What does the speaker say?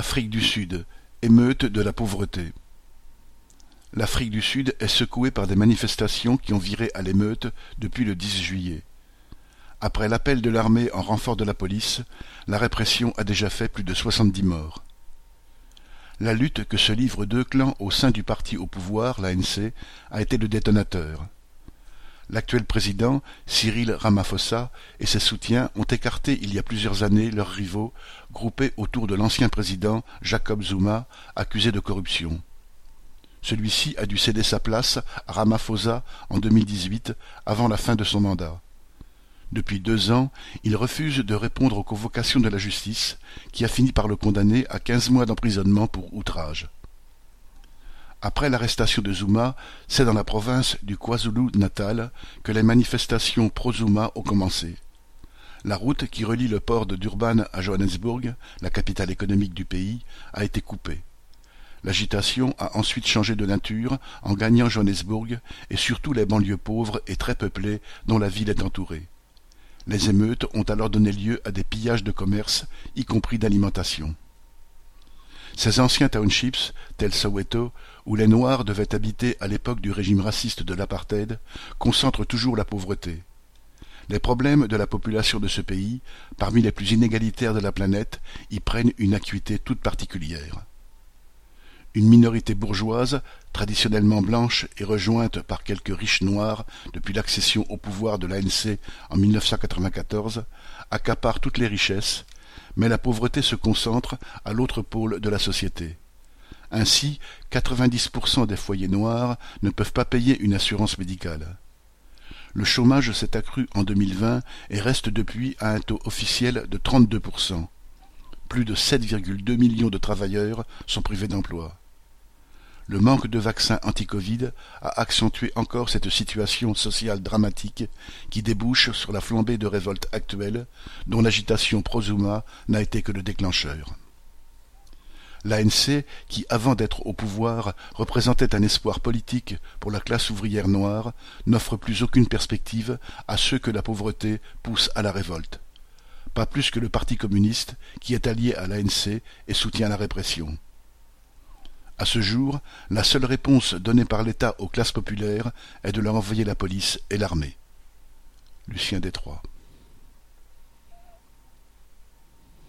Afrique du Sud, émeute de la pauvreté. L'Afrique du Sud est secouée par des manifestations qui ont viré à l'émeute depuis le 10 juillet. Après l'appel de l'armée en renfort de la police, la répression a déjà fait plus de 70 morts. La lutte que se livrent deux clans au sein du parti au pouvoir, l'ANC, a été le détonateur. L'actuel président, Cyril Ramaphosa, et ses soutiens ont écarté il y a plusieurs années leurs rivaux, groupés autour de l'ancien président Jacob Zuma, accusé de corruption. Celui-ci a dû céder sa place à Ramaphosa en 2018, avant la fin de son mandat. Depuis deux ans, il refuse de répondre aux convocations de la justice, qui a fini par le condamner à quinze mois d'emprisonnement pour outrage. Après l'arrestation de Zuma, c'est dans la province du KwaZulu-Natal que les manifestations pro-Zuma ont commencé. La route qui relie le port de Durban à Johannesburg, la capitale économique du pays, a été coupée. L'agitation a ensuite changé de nature en gagnant Johannesburg et surtout les banlieues pauvres et très peuplées dont la ville est entourée. Les émeutes ont alors donné lieu à des pillages de commerce, y compris d'alimentation. Ces anciens townships, tels Soweto, où les Noirs devaient habiter à l'époque du régime raciste de l'apartheid, concentrent toujours la pauvreté. Les problèmes de la population de ce pays, parmi les plus inégalitaires de la planète, y prennent une acuité toute particulière. Une minorité bourgeoise, traditionnellement blanche et rejointe par quelques riches noirs depuis l'accession au pouvoir de l'ANC en 1994, accapare toutes les richesses, mais la pauvreté se concentre à l'autre pôle de la société. Ainsi, 90% des foyers noirs ne peuvent pas payer une assurance médicale. Le chômage s'est accru en 2020 et reste depuis à un taux officiel de 32%. Plus de 7,2 millions de travailleurs sont privés d'emploi. Le manque de vaccins anti-Covid a accentué encore cette situation sociale dramatique qui débouche sur la flambée de révolte actuelle dont l'agitation pro-Zuma n'a été que le déclencheur. L'ANC, qui avant d'être au pouvoir représentait un espoir politique pour la classe ouvrière noire, n'offre plus aucune perspective à ceux que la pauvreté pousse à la révolte. Pas plus que le Parti communiste, qui est allié à l'ANC et soutient la répression. À ce jour, la seule réponse donnée par l'État aux classes populaires est de leur envoyer la police et l'armée. Lucien Détroit